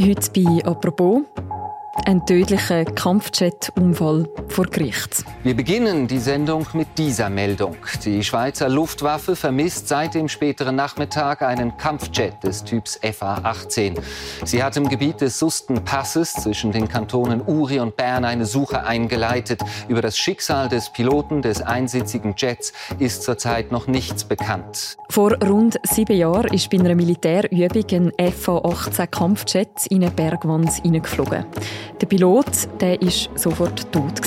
Heute bei «Apropos» ein tödlicher Kampfjet-Unfall vor Gericht. Wir beginnen die Sendung mit dieser Meldung. Die Schweizer Luftwaffe vermisst seit dem späteren Nachmittag einen Kampfjet des Typs FA-18. Sie hat im Gebiet des Sustenpasses zwischen den Kantonen Uri und Bern eine Suche eingeleitet. Über das Schicksal des Piloten des einsitzigen Jets ist zurzeit noch nichts bekannt. Vor rund sieben Jahren ist bei einer Militärübung ein FA-18 Kampfjet in eine Bergwand hineingeflogen. Der Pilot der ist sofort tot.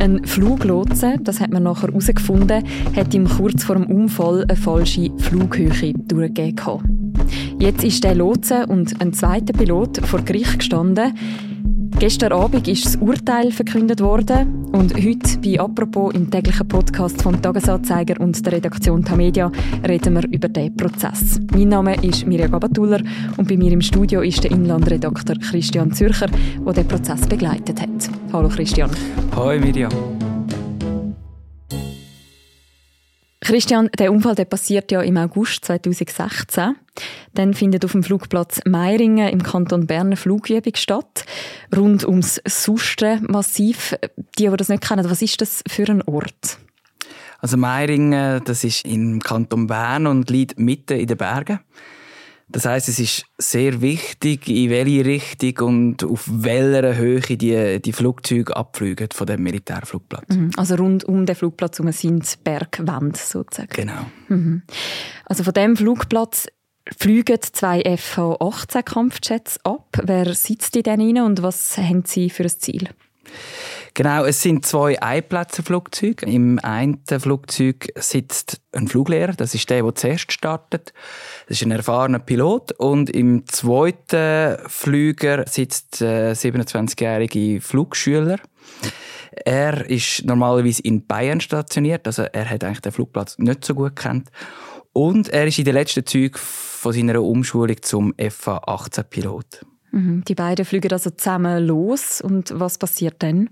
Ein Fluglotse, das hat man nachher herausgefunden, hat ihm kurz vor dem Unfall eine falsche Flughöhe durchgegeben. Jetzt ist der Lotse und ein zweiter Pilot vor Gericht gestanden. Gestern Abend ist das Urteil verkündet worden und heute bei «Apropos» im täglichen Podcast vom «Tagesanzeiger» und der Redaktion Tamedia reden wir über diesen Prozess. Mein Name ist Mirja Gabatuller und bei mir im Studio ist der Inlandredakteur Christian Zürcher, der den Prozess begleitet hat. Hallo Christian. Hallo Mirja. Christian, der Unfall der passiert ja im August 2016. Dann findet auf dem Flugplatz Meiringen im Kanton Bern eine Flugübung statt, rund ums Sustenmassiv. Die, die das nicht kennen, was ist das für ein Ort? Also Meiringen, das ist im Kanton Bern und liegt mitten in den Bergen. Das heißt, es ist sehr wichtig, in welche Richtung und auf welcher Höhe die, die Flugzeuge abfliegen von dem Militärflugplatz. Mhm. Also rund um den Flugplatz sind Bergwände sozusagen. Genau. Mhm. Also von dem Flugplatz fliegen zwei FH-18 Kampfjets ab. Wer sitzt in denen und was haben sie für ein Ziel? Genau, es sind zwei Einplätze-Flugzeuge. Im einen Flugzeug sitzt ein Fluglehrer, das ist der, der zuerst startet. Das ist ein erfahrener Pilot. Und im zweiten Flüger sitzt der 27-jährige Flugschüler. Er ist normalerweise in Bayern stationiert, also er hat eigentlich den Flugplatz nicht so gut kennt. Und er ist in den letzten Zügen von seiner Umschulung zum FA-18-Pilot. Mhm. Die beiden fliegen also zusammen los. Und was passiert dann?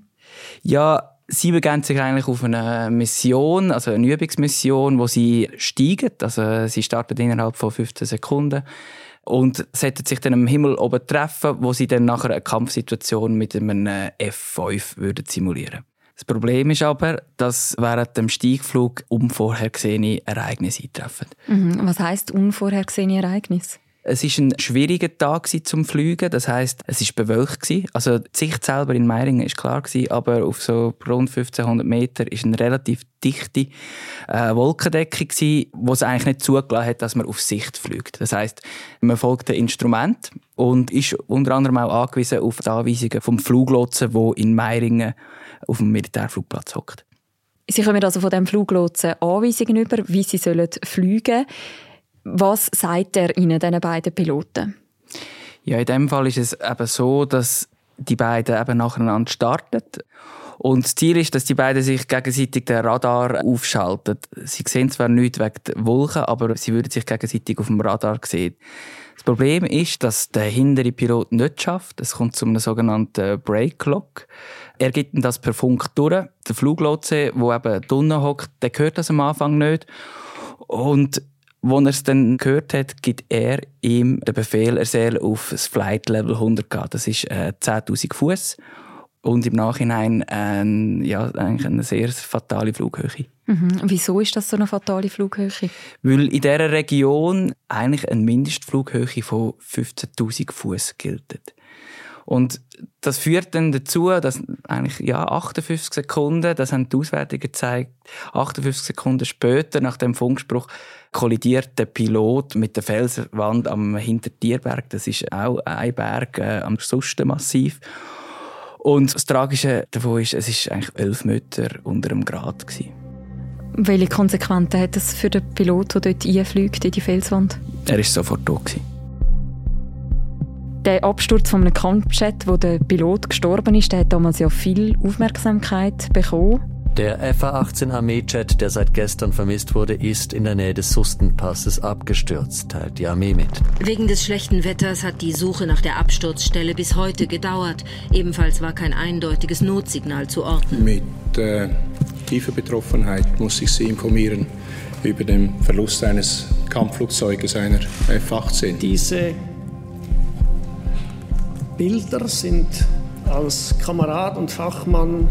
Ja, sie begeben sich eigentlich auf eine Mission, also eine Übungsmission, wo sie steigen. Also sie starten innerhalb von 15 Sekunden und sollten sich dann am Himmel oben treffen, wo sie dann nachher eine Kampfsituation mit einem F5 würden simulieren. Das Problem ist aber, dass während dem Steigflug unvorhergesehene Ereignisse eintreffen. Mhm. Was heißt unvorhergesehene Ereignisse? Es ist ein schwieriger Tag zum Fliegen. Das heißt, es ist bewölkt Also die Sicht selber in Meiringen ist klar gewesen, aber auf so rund 1500 Meter ist eine relativ dichte äh, Wolkendecke gewesen, wo es eigentlich nicht zugelassen hat, dass man auf Sicht fliegt. Das heißt, man folgt dem Instrument und ist unter anderem auch angewiesen auf die Anweisungen vom Fluglotsen, wo in Meiringen auf dem Militärflugplatz hockt. Sie kommen also von dem Fluglotsen Anweisungen über, wie sie sollen fliegen sollen. Was sagt er Ihnen, diesen beiden Piloten? Ja, in dem Fall ist es eben so, dass die beiden eben nacheinander starten. Und das Ziel ist, dass die beiden sich gegenseitig den Radar aufschalten. Sie sehen zwar nichts wegen der Wolken, aber sie würden sich gegenseitig auf dem Radar sehen. Das Problem ist, dass der hintere Pilot nicht schafft. Es kommt zu einem sogenannten Break Lock. Er gibt das per Funk durch. Der Fluglotse, der eben drinnen hockt, der hört das am Anfang nicht. Und als er es dann gehört hat, gibt er ihm den Befehl, er soll auf das Flight Level 100 gehen. Das ist äh, 10.000 Fuß und im Nachhinein äh, ja, eigentlich eine sehr fatale Flughöhe. Mhm. Wieso ist das so eine fatale Flughöhe? Weil in dieser Region eigentlich eine Mindestflughöhe von 15.000 Fuß gilt. Und das führt dann dazu, dass eigentlich, ja, 58 Sekunden, das haben die Auswertungen gezeigt, 58 Sekunden später, nach dem Funkspruch, kollidiert der Pilot mit der Felswand am Hintertierberg. Das ist auch ein Berg äh, am Sustenmassiv. Und das Tragische davon ist, es ist eigentlich elf Meter unter dem Grad. Gewesen. Welche Konsequenzen hat das für den Pilot, der dort einfliegt in die Felswand? Er ist sofort tot. Gewesen. Der Absturz von einem Kampfjet, wo der Pilot gestorben ist, der hat damals ja viel Aufmerksamkeit bekommen. Der FA-18 Armeejet, der seit gestern vermisst wurde, ist in der Nähe des Sustenpasses abgestürzt, teilt die Armee mit. Wegen des schlechten Wetters hat die Suche nach der Absturzstelle bis heute gedauert. Ebenfalls war kein eindeutiges Notsignal zu orten. Mit äh, tiefer Betroffenheit muss ich Sie informieren über den Verlust eines Kampfflugzeuges einer F-18. Diese Bilder sind als Kamerad und Fachmann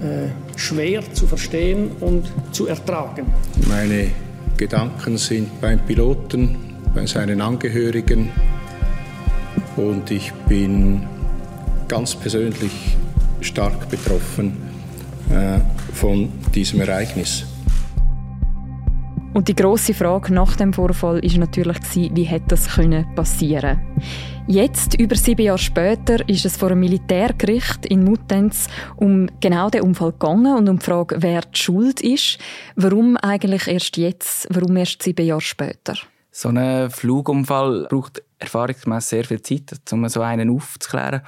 äh, schwer zu verstehen und zu ertragen. Meine Gedanken sind beim Piloten, bei seinen Angehörigen und ich bin ganz persönlich stark betroffen äh, von diesem Ereignis. Und die große Frage nach dem Vorfall ist natürlich wie hätte das passieren? Jetzt, über sieben Jahre später, ist es vor einem Militärgericht in Muttenz um genau den Unfall gegangen und um die Frage, wer die Schuld ist. Warum eigentlich erst jetzt? Warum erst sieben Jahre später? So ein Flugunfall braucht erfahrungsgemäß sehr viel Zeit, um so einen aufzuklären.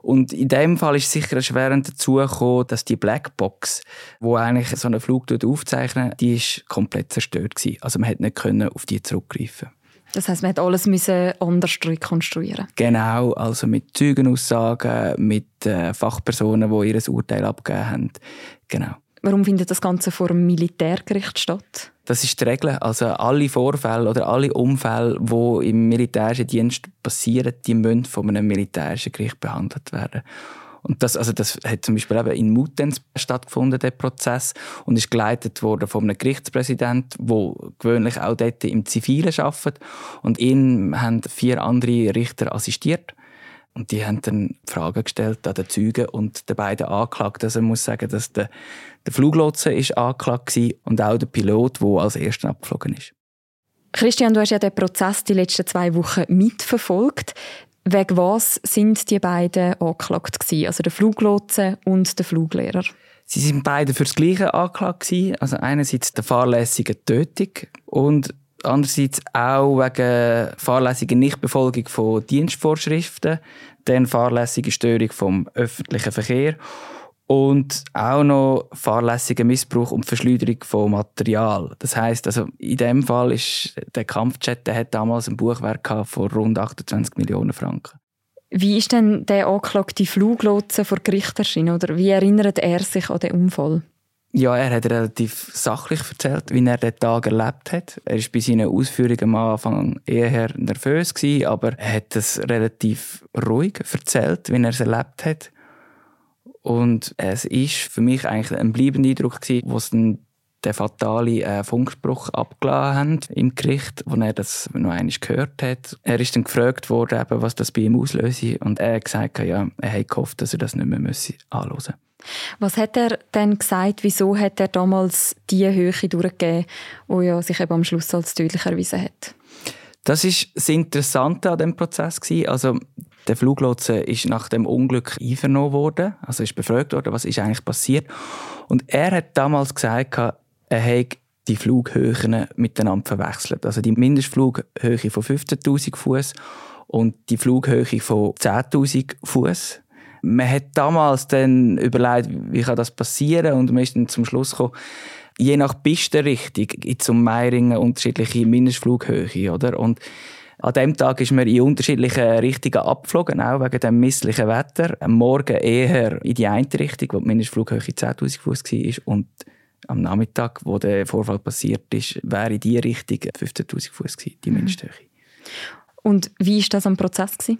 Und in dem Fall ist sicher erschwerend dazu gekommen, dass die Blackbox, wo eigentlich so einen Flug aufzeichnen, die ist komplett zerstört gewesen. Also man hätte nicht auf die zurückgreifen. Das heißt, man hat alles müssen anders rekonstruieren. Genau, also mit Zeugenaussagen, mit äh, Fachpersonen, die ihr Urteil abgegeben haben. Genau. Warum findet das Ganze vor einem Militärgericht statt? Das ist die Regel. Also alle Vorfälle oder alle Unfälle, die im militärischen Dienst passieren, die müssen von einem militärischen Gericht behandelt werden. Und das, also das hat zum Beispiel eben in Mutens stattgefunden, der Prozess, und ist geleitet worden von einem Gerichtspräsident, der gewöhnlich auch dort im Zivilen arbeitet. Und ihn haben vier andere Richter assistiert. Und die haben dann Fragen gestellt an den Zeugen und den beiden Anklagten. Also ich muss sagen, dass der, der Fluglotse ist angeklagt war und auch der Pilot, der als erster abgeflogen ist. Christian, du hast ja den Prozess die letzten zwei Wochen mitverfolgt. Wegen was sind die beiden angeklagt gewesen? Also der Fluglotse und der Fluglehrer? Sie sind beide für das Gleiche angeklagt gewesen. Also einerseits der fahrlässigen Tötung und andererseits auch wegen fahrlässiger Nichtbefolgung von Dienstvorschriften, dann fahrlässige Störung vom öffentlichen Verkehr und auch noch fahrlässiger Missbrauch und Verschleuderung von Material. Das heißt, also in dem Fall ist der Kampfjet, der hat damals ein Buchwerk von rund 28 Millionen Franken. Wie ist denn der angeklagte Fluglotse vor Gericht erschienen oder wie erinnert er sich an den Unfall? Ja, er hat relativ sachlich erzählt, wie er den Tag erlebt hat. Er war bei seinen Ausführungen am Anfang eher nervös, gewesen, aber er hat es relativ ruhig erzählt, wie er es erlebt hat. Und es ist für mich eigentlich ein bleibender Eindruck gewesen, wo es dann den fatalen äh, Funkspruch abgeladen haben im Gericht, wo er das noch einmal gehört hat. Er ist dann gefragt worden, eben, was das bei ihm auslöse und er hat gesagt, ja, er hat gehofft, dass er das nicht mehr anhören müsse. Was hat er denn gesagt, wieso hat er damals die Höhe durchgegeben, die ja sich eben am Schluss als tödlich erwiesen hat? Das ist das Interessante an dem Prozess Also der Fluglotse ist nach dem Unglück einvernommen worden, also ist befragt worden, was ist eigentlich passiert. Und er hat damals gesagt, er hätte die Flughöhen miteinander verwechselt. Also die Mindestflughöhe von 15.000 Fuß und die Flughöhe von 10.000 Fuß man hat damals dann überlegt, wie kann das passieren und man ist dann zum Schluss gekommen, je nach Pistenrichtung gibt es um Meiringen unterschiedliche Mindestflughöhe, oder? Und an dem Tag ist man in unterschiedliche Richtungen abgeflogen, auch wegen dem misslichen Wetter. Am Morgen eher in die eine Richtung, wo die Mindestflughöhe 10.000 Fuß war und am Nachmittag, wo der Vorfall passiert ist, wäre in die Richtung 15.000 Fuß die mhm. Mindesthöhe. Und wie war das am Prozess? Gewesen?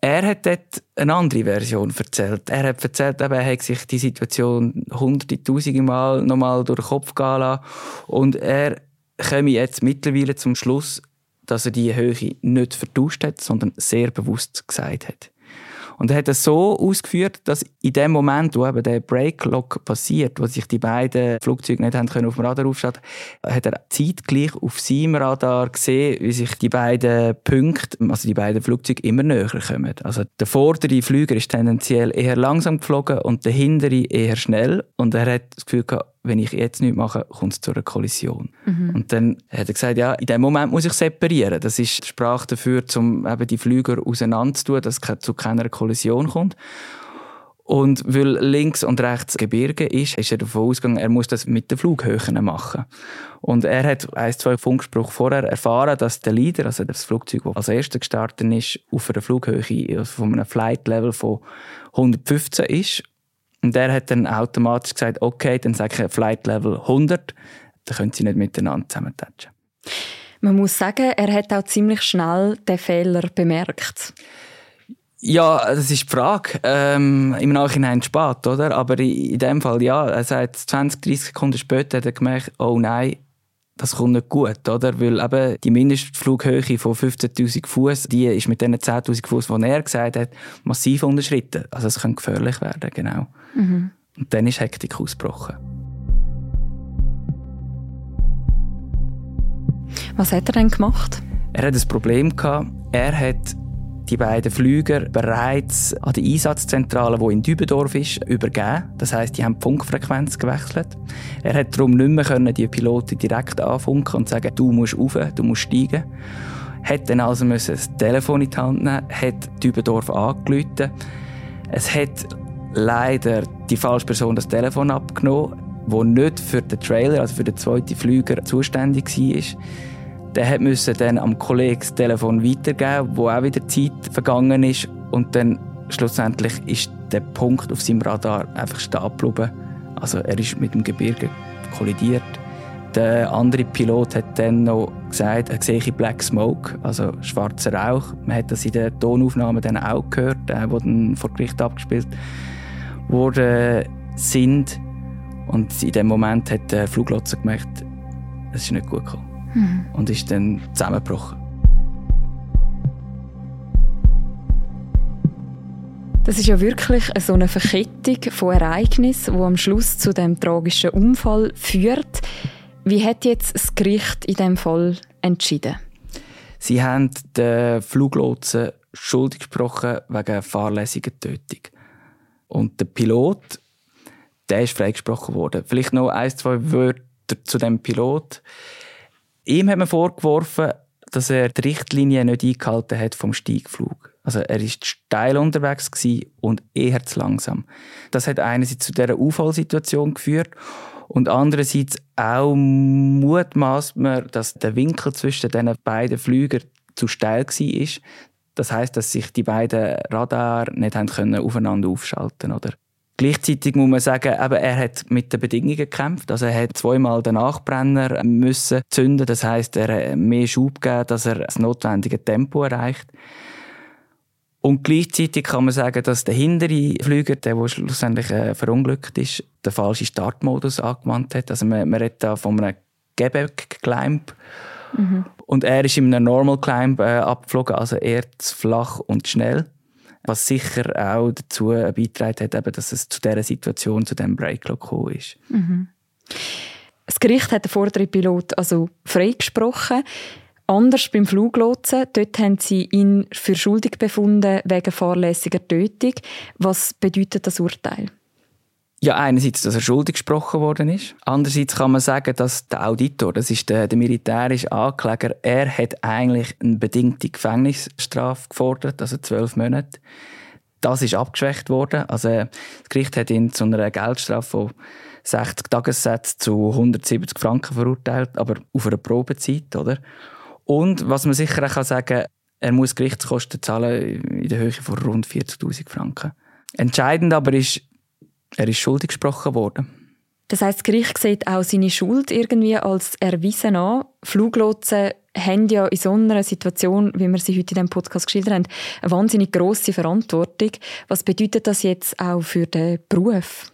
Er hat dort eine andere Version erzählt. Er hat erzählt, er hat sich die Situation hunderte, tausende Mal nochmal durch den Kopf gehen lassen. Und er komme jetzt mittlerweile zum Schluss, dass er die Höhe nicht vertauscht hat, sondern sehr bewusst gesagt hat. Und er hat es so ausgeführt, dass in dem Moment, wo eben der Breaklock passiert, wo sich die beiden Flugzeuge nicht haben können auf dem Radar aufschalten, hat er zeitgleich auf seinem Radar gesehen, wie sich die beiden Punkte, also die beiden Flugzeuge immer näher kommen. Also der vordere Flüger ist tendenziell eher langsam geflogen und der hintere eher schnell. Und er hat das Gefühl gehabt, wenn ich jetzt nichts mache, kommt es zu einer Kollision. Mhm. Und dann hat er gesagt, ja, in dem Moment muss ich separieren. Das ist die Sprache dafür, um eben die Flüger auseinanderzutun, dass es zu keiner Kollision kommt. Und weil links und rechts Gebirge ist, ist er davon ausgegangen, er muss das mit den Flughöhen machen. Und er hat ein, zwei Funkspruch vorher erfahren, dass der Leader, also das Flugzeug, das als erstes gestartet ist, auf einer Flughöhe von einem Flight Level von 115 ist und der hat dann automatisch gesagt, okay, dann sage ich Flight Level 100. dann können sie nicht miteinander zusammentatschen. Man muss sagen, er hat auch ziemlich schnell den Fehler bemerkt. Ja, das ist die Frage. Ähm, Im Nachhinein spät, oder? Aber in dem Fall, ja. Er sagt 20, 30 Sekunden später hat er gemerkt, oh nein, das kommt nicht gut, oder? Weil eben die Mindestflughöhe von 15.000 Fuß, die ist mit diesen 10.000 Fuß, die er gesagt hat, massiv unterschritten. Also es könnte gefährlich werden, genau. Mhm. Und dann ist Hektik ausgebrochen. Was hat er denn gemacht? Er hat ein Problem gehabt. Er hat die beiden Flüger bereits an die Einsatzzentrale, die in Dübendorf ist, übergeben. Das heißt, die haben die Funkfrequenz gewechselt. Er hat darum nicht mehr können, die Piloten direkt anfunken und sagen, du musst rauf, du musst steigen. Hat dann also müssen das Telefon in die Hand nehmen, hat Dübendorf angerufen. Es hat leider die falsche Person das Telefon abgenommen, wo nicht für den Trailer, also für den zweiten Flüger zuständig war. Der musste dann am Kollegen das Telefon weitergeben, wo auch wieder Zeit vergangen ist. Und dann schlussendlich ist der Punkt auf seinem Radar einfach stehen geblieben. Also er ist mit dem Gebirge kollidiert. Der andere Pilot hat dann noch gesagt, er sehe Black Smoke, also schwarzer Rauch. Man hat das in den Tonaufnahmen dann auch gehört, äh, wo vor Gericht abgespielt wurde sind. Und in dem Moment hat der Fluglotse gemerkt, es ist nicht gut gekommen mhm. und ist dann zusammengebrochen. Das ist ja wirklich so eine Verkettung von Ereignissen, die am Schluss zu dem tragischen Unfall führt. Wie hat jetzt das Gericht in dem Fall entschieden? Sie haben den Fluglotsen schuldig gesprochen wegen fahrlässiger Tötung. Und der Pilot, der ist freigesprochen worden. Vielleicht noch ein, zwei Wörter zu dem Pilot. Ihm hat man vorgeworfen, dass er die Richtlinie nicht eingehalten hat vom Steigflug. Also er ist steil unterwegs und eher zu langsam. Das hat einerseits zu dieser Unfallsituation geführt und andererseits auch mutmaßt man, dass der Winkel zwischen den beiden Flügern zu steil war. Das heißt, dass sich die beiden Radar nicht aufeinander aufschalten oder Gleichzeitig muss man sagen, eben, er hat mit den Bedingungen gekämpft. Also er hat zweimal den Nachbrenner müssen zünden. Das heißt, er hat mehr Schub gegeben, dass er das notwendige Tempo erreicht. Und gleichzeitig kann man sagen, dass der hintere Flüger, der, der schlussendlich äh, verunglückt ist, den falschen Startmodus angewandt hat. Also man, man redet da von einem Quebec-Climb. Mhm. Und er ist in einem Normal Climb äh, abgeflogen, also eher zu flach und schnell was sicher auch dazu beigetragen hat, eben, dass es zu dieser Situation, zu diesem Breaklock gekommen ist. Mhm. Das Gericht hat den vorderen Pilot also freigesprochen. Anders beim Fluglotsen. Dort haben sie ihn für schuldig befunden wegen fahrlässiger Tötung. Was bedeutet das Urteil? Ja, einerseits, dass er schuldig gesprochen worden ist. Andererseits kann man sagen, dass der Auditor, das ist der, der militärische Ankläger, er hat eigentlich eine bedingte Gefängnisstrafe gefordert, also zwölf Monate. Das ist abgeschwächt worden. Also, das Gericht hat ihn zu einer Geldstrafe von 60 Tagessätzen zu 170 Franken verurteilt, aber auf einer Probezeit, oder? Und was man sicher auch sagen kann, er muss Gerichtskosten zahlen in der Höhe von rund 40.000 Franken. Entscheidend aber ist, er ist schuldig gesprochen worden. Das heißt, das Gericht sieht auch seine Schuld irgendwie als erwiesen an. Fluglotsen haben ja in so einer Situation, wie wir sie heute in diesem Podcast geschildert haben, eine wahnsinnig grosse Verantwortung. Was bedeutet das jetzt auch für den Beruf?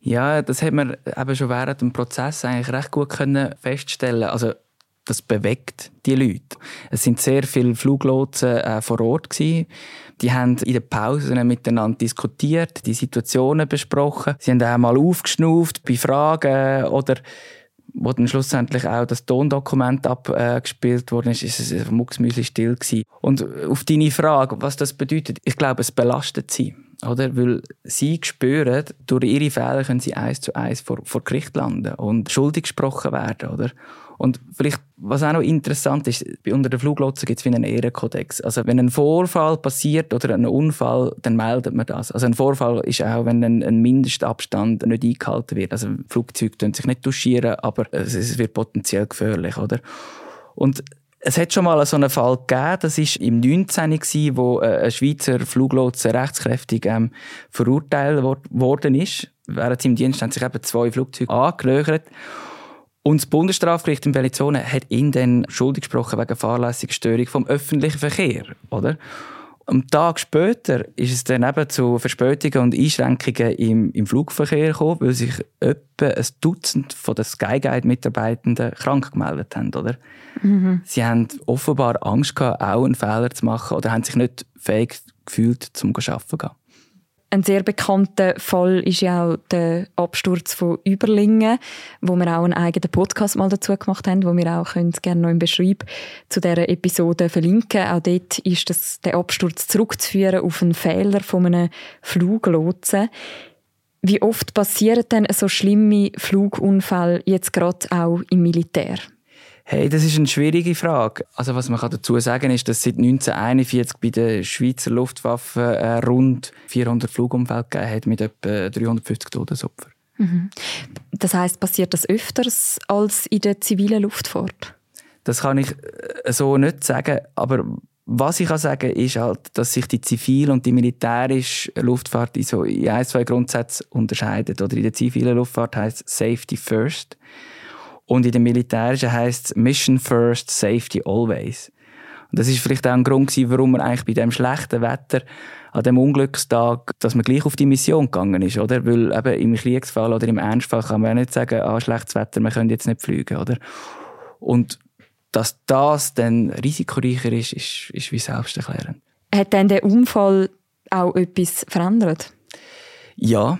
Ja, das hat man eben schon während dem Prozess eigentlich recht gut können feststellen. Also das bewegt die Leute. Es sind sehr viele Fluglotsen äh, vor Ort gewesen. Die haben in den Pausen miteinander diskutiert, die Situationen besprochen. Sie haben auch mal aufgeschnauft bei Fragen oder wo dann schlussendlich auch das Tondokument abgespielt wurde, ist es mucksmüsli still gewesen. Und auf deine Frage, was das bedeutet, ich glaube, es belastet sie. Oder? Weil sie spüren, durch ihre Fehler können sie eins zu eins vor, vor Gericht landen und schuldig gesprochen werden. Oder? Und vielleicht, was auch noch interessant ist, unter den Fluglotsen gibt es wie einen Ehrenkodex. Also wenn ein Vorfall passiert oder ein Unfall, dann meldet man das. Also ein Vorfall ist auch, wenn ein, ein Mindestabstand nicht eingehalten wird. Also Flugzeuge können sich nicht duschieren, aber es, wird potenziell gefährlich, oder? Und es hat schon mal so einen Fall gegeben, das war im 19. wo äh, ein Schweizer Fluglotse rechtskräftig ähm, verurteilt worden ist. Während seinem Dienst haben sich eben zwei Flugzeuge angelöchert. Und das Bundesstrafgericht in Bellinzona hat ihn dann schuldig gesprochen wegen fahrlässiger Störung vom öffentlichen Verkehr, oder? Am Tag später ist es dann eben zu Verspätungen und Einschränkungen im, im Flugverkehr gekommen, weil sich etwa ein Dutzend von den Skyguide-Mitarbeitenden krank gemeldet haben, oder? Mhm. Sie haben offenbar Angst gehabt, auch einen Fehler zu machen oder haben sich nicht fähig gefühlt, zum Arbeiten zu gehen. Ein sehr bekannter Fall ist ja auch der Absturz von Überlingen, wo wir auch einen eigenen Podcast mal dazu gemacht haben, wo wir auch gerne noch im Beschreib zu dieser Episode verlinken. Auch dort ist das, der Absturz zurückzuführen auf einen Fehler von einem Fluglotsen. Wie oft passieren denn so schlimme Flugunfälle jetzt gerade auch im Militär? Hey, das ist eine schwierige Frage. Also was man dazu sagen ist, dass seit 1941 bei der Schweizer Luftwaffe äh, rund 400 Flugunfälle gegeben hat mit etwa 350 Todesopfern. Mhm. Das heißt, passiert das öfters als in der zivilen Luftfahrt? Das kann ich äh, so nicht sagen, aber was ich kann sagen ist halt, dass sich die zivile und die militärische Luftfahrt in so in ein, zwei Grundsätzen unterscheiden. Oder in der zivilen Luftfahrt heißt Safety First. Und in der militärischen heißt es Mission First, Safety Always. Und das ist vielleicht auch ein Grund gewesen, warum man eigentlich bei dem schlechten Wetter an dem Unglückstag, dass man gleich auf die Mission gegangen ist, oder? Weil eben im Kriegsfall oder im Ernstfall kann man ja nicht sagen, ah, schlechtes Wetter, wir können jetzt nicht fliegen, oder? Und dass das dann risikoreicher ist, ist, ist wie selbsterklärend. Hat denn der Unfall auch etwas verändert? Ja,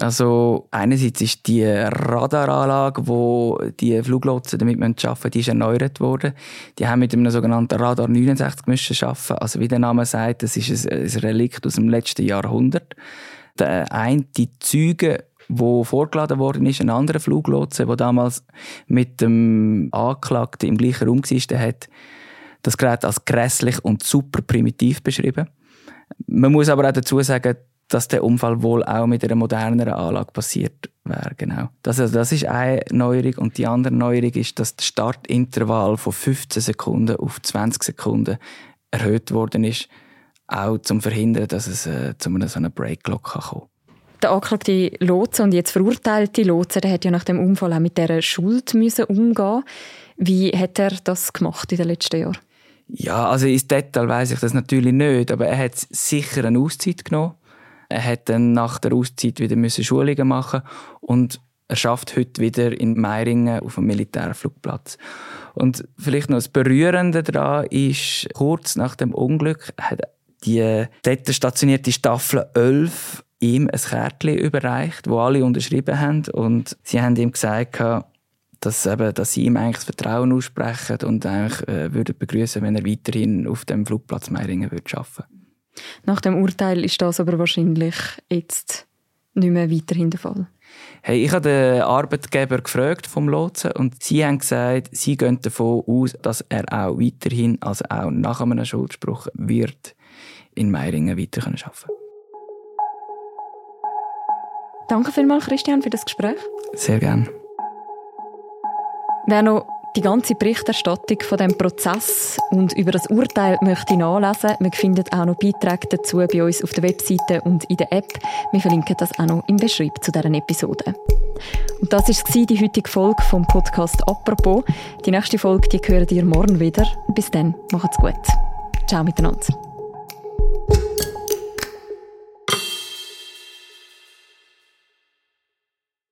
also einerseits ist die Radaranlage, wo die Fluglotsen damit arbeiten müssen, die ist erneuert worden. Die haben mit einem sogenannten Radar 69 müssen arbeiten. Also wie der Name sagt, das ist ein, Relikt aus dem letzten Jahrhundert. Der eine die Züge, wo vorgeladen worden ist, ein anderer Fluglotse, der damals mit dem Anklagten im gleichen Raum der hat das Gerät als grässlich und super primitiv beschrieben. Man muss aber auch dazu sagen, dass der Unfall wohl auch mit einer moderneren Anlage passiert wäre. Genau. Das, also das ist eine Neuerung. Und die andere Neuerung ist, dass das Startintervall von 15 Sekunden auf 20 Sekunden erhöht worden ist, auch zum Verhindern, dass es äh, zu einer so einer Break-Clock kommen kann. Der angeklagte Lotse und jetzt verurteilte Lotse, der hat ja nach dem Unfall auch mit dieser Schuld müssen umgehen Wie hat er das gemacht in den letzten Jahren? Ja, also ins Detail weiß ich das natürlich nicht, aber er hat sicher eine Auszeit genommen er hat dann nach der Auszeit wieder müssen Schulungen machen und er schafft heute wieder in Meiringen auf dem Militärflugplatz. Und vielleicht noch das Berührende daran ist, kurz nach dem Unglück hat die dort stationierte Staffel 11 ihm ein Kärtchen überreicht, wo alle unterschrieben haben und sie haben ihm gesagt, dass, eben, dass sie ihm eigentlich das Vertrauen aussprechen und eigentlich äh, würden begrüßen, wenn er weiterhin auf dem Flugplatz Meiringen würde arbeiten würde. Nach dem Urteil ist das aber wahrscheinlich jetzt nicht mehr weiterhin der Fall. Hey, ich habe den Arbeitgeber gefragt vom Lotsen und sie haben gesagt, sie gehen davon aus, dass er auch weiterhin, also auch nach einem Schuldspruch, wird in Meiringen weiter arbeiten können. Danke vielmals, Christian, für das Gespräch. Sehr gerne. Wer noch die ganze Berichterstattung von dem Prozess und über das Urteil möchte ich nachlesen. Man findet auch noch Beiträge dazu bei uns auf der Webseite und in der App. Wir verlinken das auch noch im Beschreib zu deren Episode. Und das war die heutige Folge vom Podcast «Apropos». Die nächste Folge die hören ihr morgen wieder. Bis dann, macht's gut. Ciao miteinander.